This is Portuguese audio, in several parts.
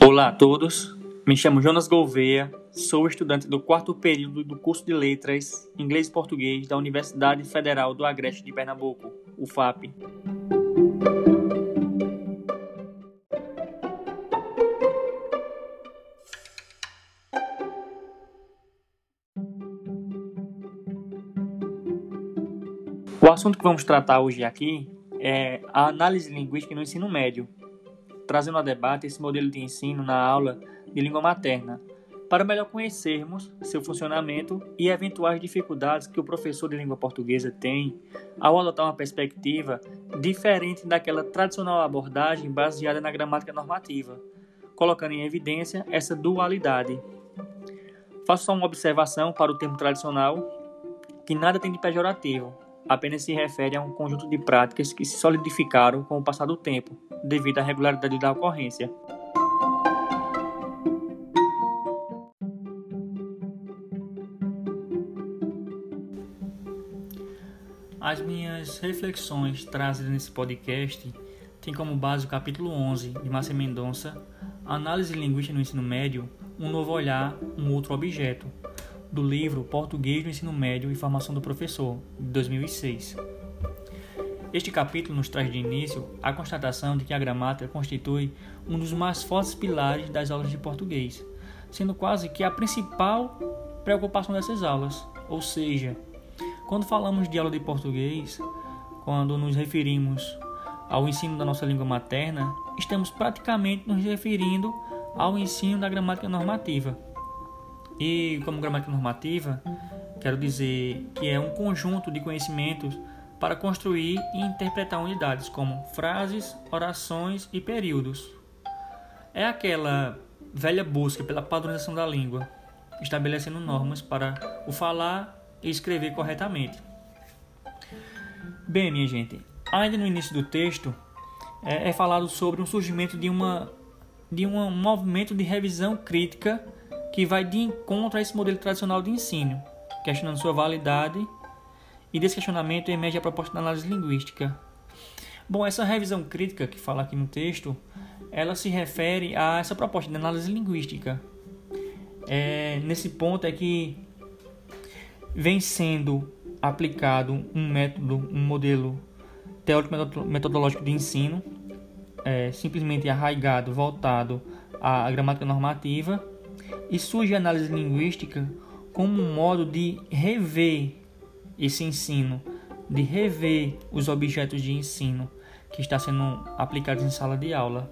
Olá a todos, me chamo Jonas Gouveia, sou estudante do quarto período do curso de Letras Inglês e Português da Universidade Federal do Agreste de Pernambuco, UFAP. O assunto que vamos tratar hoje aqui é a análise linguística no ensino médio, trazendo a debate esse modelo de ensino na aula de língua materna, para melhor conhecermos seu funcionamento e eventuais dificuldades que o professor de língua portuguesa tem ao adotar uma perspectiva diferente daquela tradicional abordagem baseada na gramática normativa, colocando em evidência essa dualidade. Faço só uma observação para o termo tradicional, que nada tem de pejorativo, apenas se refere a um conjunto de práticas que se solidificaram com o passar do tempo, devido à regularidade da ocorrência. As minhas reflexões trazidas nesse podcast têm como base o capítulo 11 de Márcia Mendonça, Análise Linguística no Ensino Médio, um novo olhar, um outro objeto, do livro Português no Ensino Médio e Formação do Professor, de 2006. Este capítulo nos traz de início a constatação de que a gramática constitui um dos mais fortes pilares das aulas de português, sendo quase que a principal preocupação dessas aulas. Ou seja, quando falamos de aula de português, quando nos referimos ao ensino da nossa língua materna, estamos praticamente nos referindo ao ensino da gramática normativa. E como gramática normativa, quero dizer que é um conjunto de conhecimentos para construir e interpretar unidades como frases, orações e períodos. É aquela velha busca pela padronização da língua, estabelecendo normas para o falar e escrever corretamente. Bem, minha gente, ainda no início do texto é, é falado sobre o surgimento de uma de um movimento de revisão crítica que vai de encontro a esse modelo tradicional de ensino, questionando sua validade e desse questionamento emerge a proposta de análise linguística. Bom, essa revisão crítica que fala aqui no texto, ela se refere a essa proposta de análise linguística. É, nesse ponto é que vem sendo aplicado um método, um modelo teórico metodológico de ensino, é, simplesmente arraigado, voltado à gramática normativa, e surge a análise linguística como um modo de rever esse ensino, de rever os objetos de ensino que está sendo aplicados em sala de aula.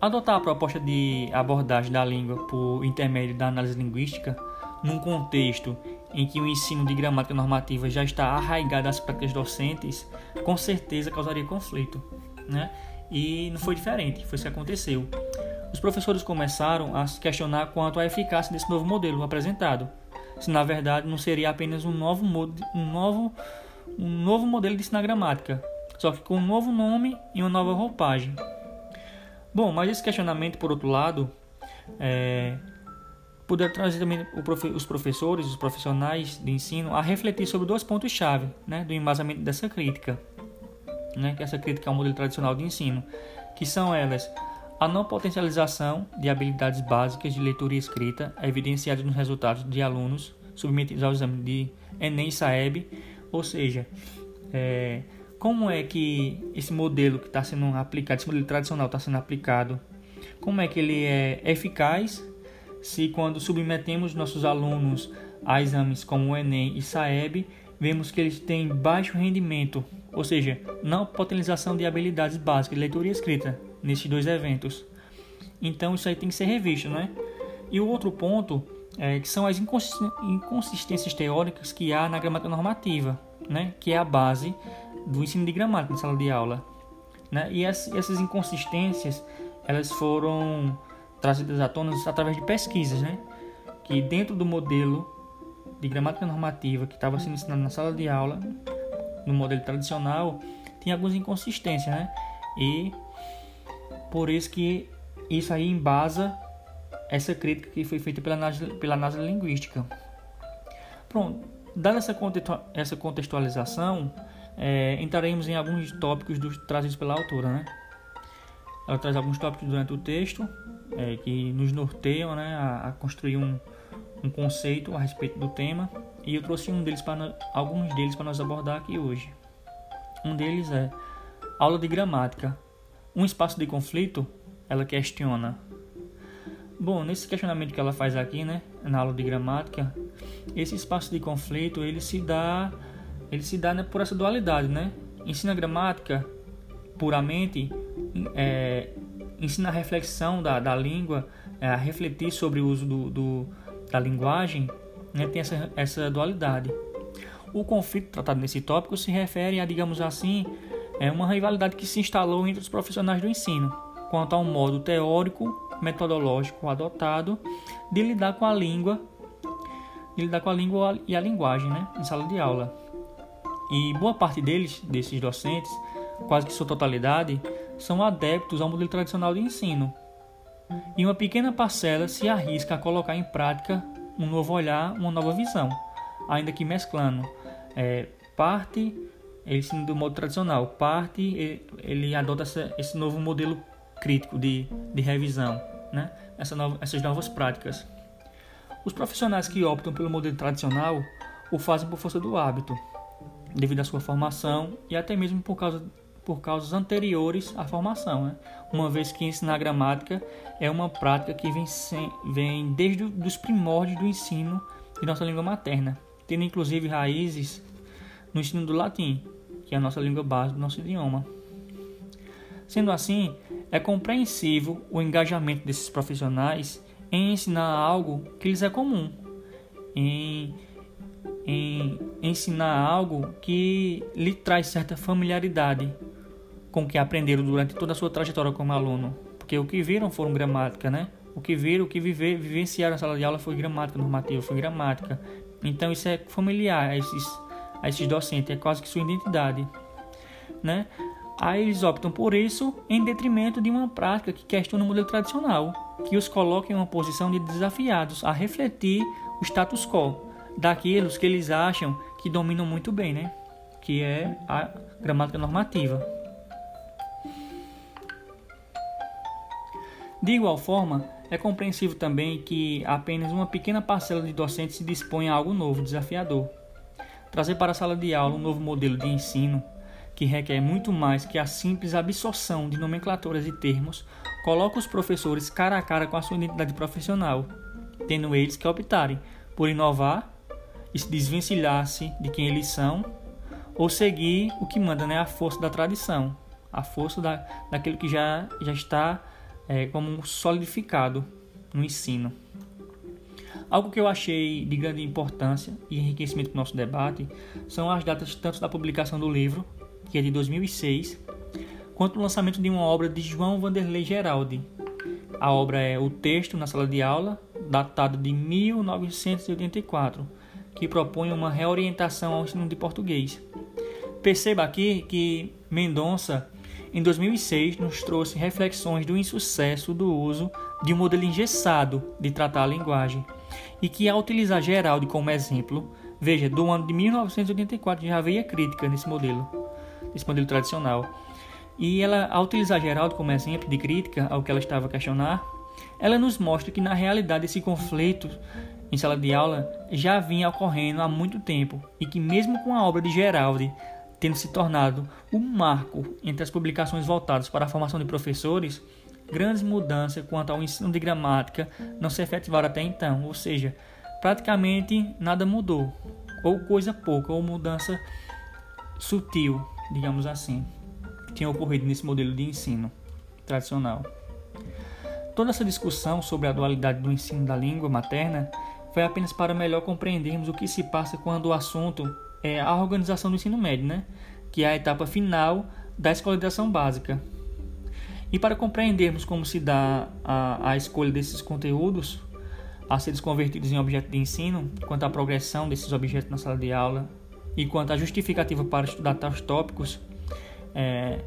Adotar a proposta de abordagem da língua por intermédio da análise linguística, num contexto em que o ensino de gramática normativa já está arraigado às práticas docentes, com certeza causaria conflito, né? E não foi diferente, foi isso que aconteceu. Os professores começaram a se questionar quanto à eficácia desse novo modelo apresentado, se na verdade não seria apenas um novo, um novo, um novo modelo de ensinar gramática, só que com um novo nome e uma nova roupagem. Bom, mas esse questionamento, por outro lado, é, poder trazer também os professores, os profissionais de ensino a refletir sobre dois pontos-chave né, do embasamento dessa crítica, né, que essa crítica ao modelo tradicional de ensino, que são elas a não potencialização de habilidades básicas de leitura e escrita é evidenciada nos resultados de alunos submetidos ao exame de Enem e Saeb, ou seja, é, como é que esse modelo que está sendo aplicado, esse modelo tradicional está sendo aplicado, como é que ele é eficaz se quando submetemos nossos alunos a exames como o Enem e Saeb, vemos que eles têm baixo rendimento, ou seja, não potencialização de habilidades básicas de leitura e escrita, nesses dois eventos. Então isso aí tem que ser revisto, né? E o outro ponto é que são as inconsistências teóricas que há na gramática normativa, né? Que é a base do ensino de gramática na sala de aula, né? E essas inconsistências elas foram trazidas à tona através de pesquisas, né? Que dentro do modelo de gramática normativa que estava sendo ensinado na sala de aula, no modelo tradicional, tinha algumas inconsistências, né? E por isso que isso aí embasa essa crítica que foi feita pela análise, pela análise linguística. Pronto, dada essa contextualização, é, entraremos em alguns tópicos dos, trazidos pela autora. Né? ela traz alguns tópicos durante o texto é, que nos norteiam né, a, a construir um, um conceito a respeito do tema e eu trouxe um deles para alguns deles para nós abordar aqui hoje. Um deles é aula de gramática. Um espaço de conflito, ela questiona. Bom, nesse questionamento que ela faz aqui, né, na aula de gramática, esse espaço de conflito ele se dá, ele se dá né, por essa dualidade, né? Ensina gramática puramente, é, ensina a reflexão da, da língua, é, a refletir sobre o uso do, do da linguagem, né, tem essa, essa dualidade. O conflito tratado nesse tópico se refere a, digamos assim, é uma rivalidade que se instalou entre os profissionais do ensino, quanto ao modo teórico, metodológico adotado de lidar com a língua, de lidar com a língua e a linguagem, né, em sala de aula. E boa parte deles, desses docentes, quase que sua totalidade, são adeptos ao modelo tradicional de ensino. E uma pequena parcela se arrisca a colocar em prática um novo olhar, uma nova visão, ainda que mesclando é, parte ele ensino do modo tradicional, parte ele adota essa, esse novo modelo crítico de, de revisão, né? Essa nova, essas novas práticas. Os profissionais que optam pelo modelo tradicional o fazem por força do hábito, devido à sua formação e até mesmo por causa por causas anteriores à formação, né? uma vez que ensinar gramática é uma prática que vem, sem, vem desde os primórdios do ensino de nossa língua materna, tendo inclusive raízes no ensino do latim, que é a nossa língua base do nosso idioma. Sendo assim, é compreensível o engajamento desses profissionais em ensinar algo que lhes é comum, em, em ensinar algo que lhe traz certa familiaridade com o que aprenderam durante toda a sua trajetória como aluno. Porque o que viram foram gramática, né? O que viram, o que viver, vivenciaram na sala de aula foi gramática normativa, foi gramática. Então isso é familiar esses, a esses docentes, é quase que sua identidade, né? Aí eles optam por isso em detrimento de uma prática que questiona o modelo tradicional, que os coloca em uma posição de desafiados a refletir o status quo daqueles que eles acham que dominam muito bem, né? Que é a gramática normativa. De igual forma, é compreensível também que apenas uma pequena parcela de docentes se dispõe a algo novo, desafiador. Trazer para a sala de aula um novo modelo de ensino, que requer muito mais que a simples absorção de nomenclaturas e termos, coloca os professores cara a cara com a sua identidade profissional, tendo eles que optarem por inovar e se desvencilhar-se de quem eles são, ou seguir o que manda, né, a força da tradição, a força da, daquilo que já, já está é, como solidificado no ensino. Algo que eu achei de grande importância e enriquecimento do nosso debate são as datas tanto da publicação do livro, que é de 2006, quanto do lançamento de uma obra de João Vanderlei Geraldi. A obra é O Texto na Sala de Aula, datado de 1984, que propõe uma reorientação ao ensino de português. Perceba aqui que Mendonça em 2006, nos trouxe reflexões do insucesso do uso de um modelo engessado de tratar a linguagem, e que, ao utilizar Geraldi como exemplo, veja, do ano de 1984 já havia crítica nesse modelo, nesse modelo tradicional. E ela, ao utilizar Geraldo como exemplo de crítica ao que ela estava a questionar, ela nos mostra que na realidade esse conflito em sala de aula já vinha ocorrendo há muito tempo e que mesmo com a obra de Geraldi tendo se tornado um marco entre as publicações voltadas para a formação de professores, grandes mudanças quanto ao ensino de gramática não se efetivaram até então, ou seja, praticamente nada mudou, ou coisa pouca, ou mudança sutil, digamos assim, tinha ocorrido nesse modelo de ensino tradicional. Toda essa discussão sobre a dualidade do ensino da língua materna foi apenas para melhor compreendermos o que se passa quando o assunto é a organização do ensino médio, né? que é a etapa final da escolarização básica. E para compreendermos como se dá a, a escolha desses conteúdos a serem convertidos em objeto de ensino, quanto à progressão desses objetos na sala de aula e quanto à justificativa para estudar tais tópicos, é,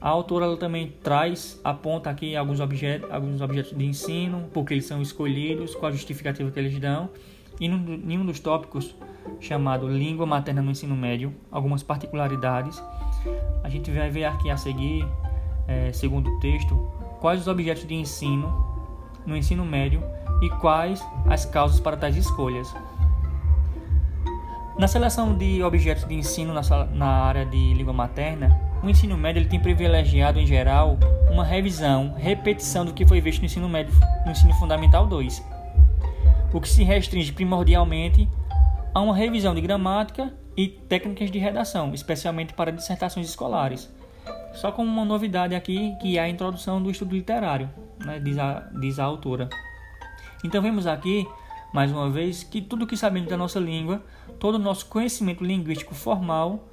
a autora também traz, aponta aqui alguns objetos, alguns objetos de ensino, porque eles são escolhidos, qual a justificativa que eles dão, e em um dos tópicos chamado Língua Materna no Ensino Médio, algumas particularidades. A gente vai ver aqui a seguir é, segundo o texto, quais os objetos de ensino no ensino médio e quais as causas para tais escolhas. Na seleção de objetos de ensino na, na área de língua materna, o ensino médio ele tem privilegiado, em geral, uma revisão, repetição do que foi visto no ensino médio, no ensino fundamental 2, o que se restringe primordialmente a uma revisão de gramática e técnicas de redação, especialmente para dissertações escolares. Só como uma novidade aqui, que é a introdução do estudo literário, né, diz, a, diz a autora. Então vemos aqui, mais uma vez, que tudo que sabemos da nossa língua, todo o nosso conhecimento linguístico formal,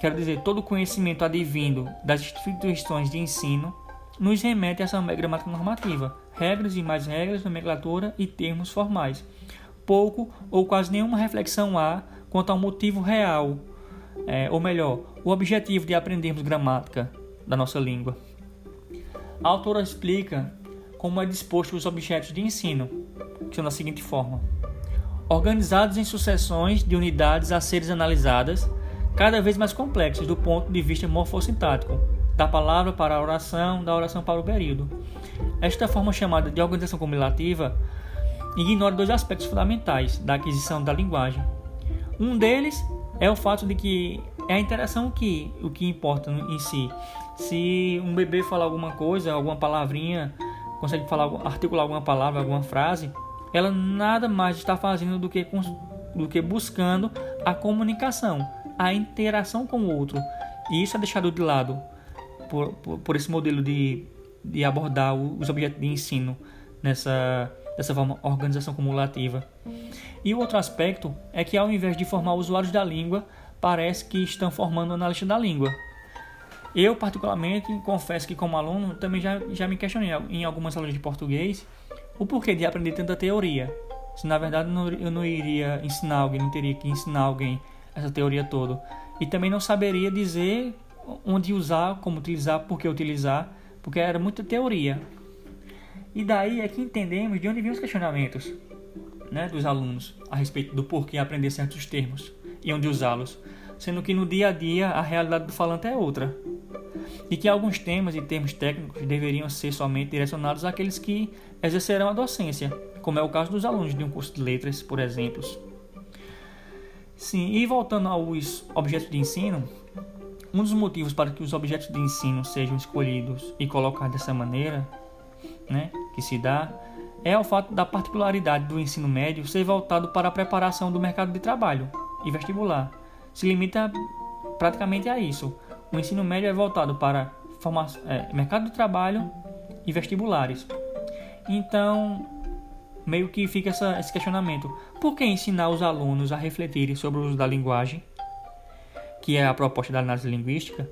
quero dizer, todo o conhecimento advindo das instituições de ensino, nos remete a essa gramática normativa, regras e mais regras, nomenclatura e termos formais. Pouco ou quase nenhuma reflexão há quanto ao motivo real, é, ou melhor, o objetivo de aprendermos gramática da nossa língua. A autora explica como é disposto os objetos de ensino, que são da seguinte forma: organizados em sucessões de unidades a seres analisadas, cada vez mais complexas do ponto de vista morfossintático, da palavra para a oração, da oração para o período. Esta forma chamada de organização cumulativa ignora dois aspectos fundamentais da aquisição da linguagem. Um deles é o fato de que é a interação que o que importa em si. Se um bebê falar alguma coisa, alguma palavrinha, consegue falar, articular alguma palavra, alguma frase, ela nada mais está fazendo do que, do que buscando a comunicação, a interação com o outro. E isso é deixado de lado por, por, por esse modelo de, de abordar os objetos de ensino nessa dessa forma organização cumulativa. E o outro aspecto é que ao invés de formar usuários da língua, parece que estão formando analista da língua. Eu, particularmente, confesso que como aluno também já, já me questionei em algumas aulas de português o porquê de aprender tanta teoria. Se na verdade eu não iria ensinar alguém, não teria que ensinar alguém essa teoria toda. E também não saberia dizer onde usar, como utilizar, por que utilizar, porque era muita teoria. E daí é que entendemos de onde vêm os questionamentos né, dos alunos a respeito do porquê aprender certos termos e onde usá-los, sendo que no dia a dia a realidade do falante é outra. E que alguns temas e termos técnicos deveriam ser somente direcionados àqueles que exercerão a docência, como é o caso dos alunos de um curso de letras, por exemplo. Sim, e voltando aos objetos de ensino, um dos motivos para que os objetos de ensino sejam escolhidos e colocados dessa maneira, né, que se dá, é o fato da particularidade do ensino médio ser voltado para a preparação do mercado de trabalho e vestibular. Se limita praticamente a isso. O ensino médio é voltado para formação, é, mercado de trabalho e vestibulares. Então, meio que fica essa, esse questionamento: por que ensinar os alunos a refletirem sobre o uso da linguagem, que é a proposta da análise linguística,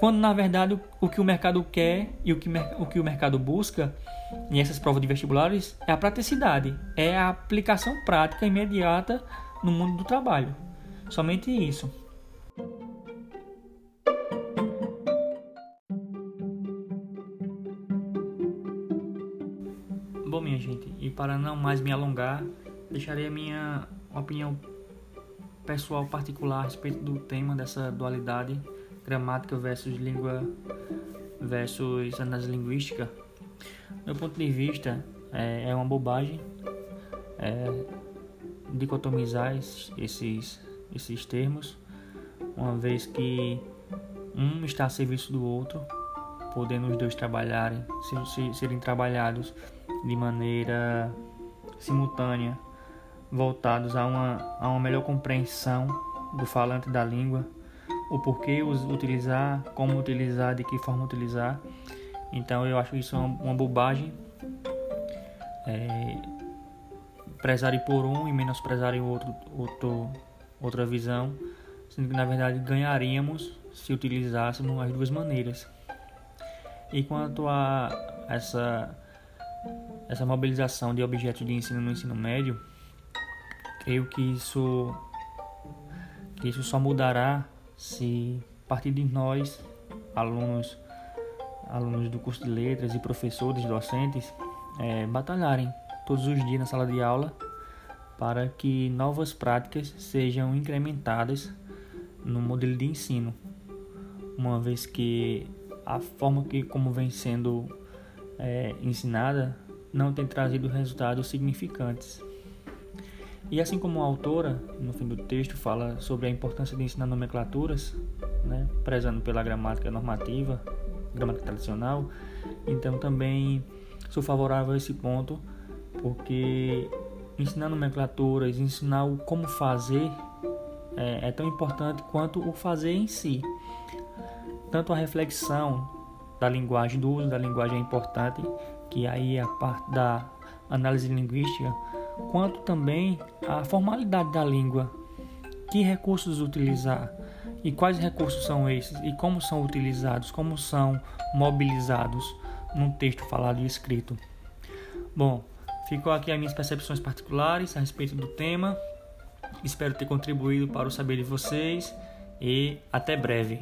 quando na verdade o que o mercado quer e o que, o que o mercado busca nessas provas de vestibulares é a praticidade, é a aplicação prática imediata no mundo do trabalho. Somente isso. Bom, minha gente, e para não mais me alongar, deixarei a minha opinião pessoal particular a respeito do tema dessa dualidade gramática versus língua versus análise linguística. Meu ponto de vista é, é uma bobagem é, dicotomizar esses, esses termos, uma vez que um está a serviço do outro, podendo os dois trabalharem, se, serem trabalhados de maneira simultânea, voltados a uma, a uma melhor compreensão do falante da língua, o porquê utilizar, como utilizar, de que forma utilizar. Então eu acho isso uma, uma bobagem. É, prezarem por um e menosprezarem outro, outro, outra visão, sendo que na verdade ganharíamos se utilizássemos as duas maneiras. E quanto a essa, essa mobilização de objetos de ensino no ensino médio, creio que isso, que isso só mudará se a partir de nós, alunos, alunos do curso de letras e professores, docentes, é, batalharem todos os dias na sala de aula para que novas práticas sejam incrementadas no modelo de ensino, uma vez que a forma que como vem sendo é, ensinada não tem trazido resultados significantes. E assim como a autora, no fim do texto, fala sobre a importância de ensinar nomenclaturas, né, prezando pela gramática normativa, gramática tradicional, então também sou favorável a esse ponto, porque ensinar nomenclaturas, ensinar o como fazer é, é tão importante quanto o fazer em si. Tanto a reflexão da linguagem, do uso da linguagem é importante, que aí é a parte da análise linguística, quanto também a formalidade da língua. Que recursos utilizar e quais recursos são esses e como são utilizados, como são mobilizados num texto falado e escrito. Bom, ficou aqui as minhas percepções particulares a respeito do tema. Espero ter contribuído para o saber de vocês e até breve.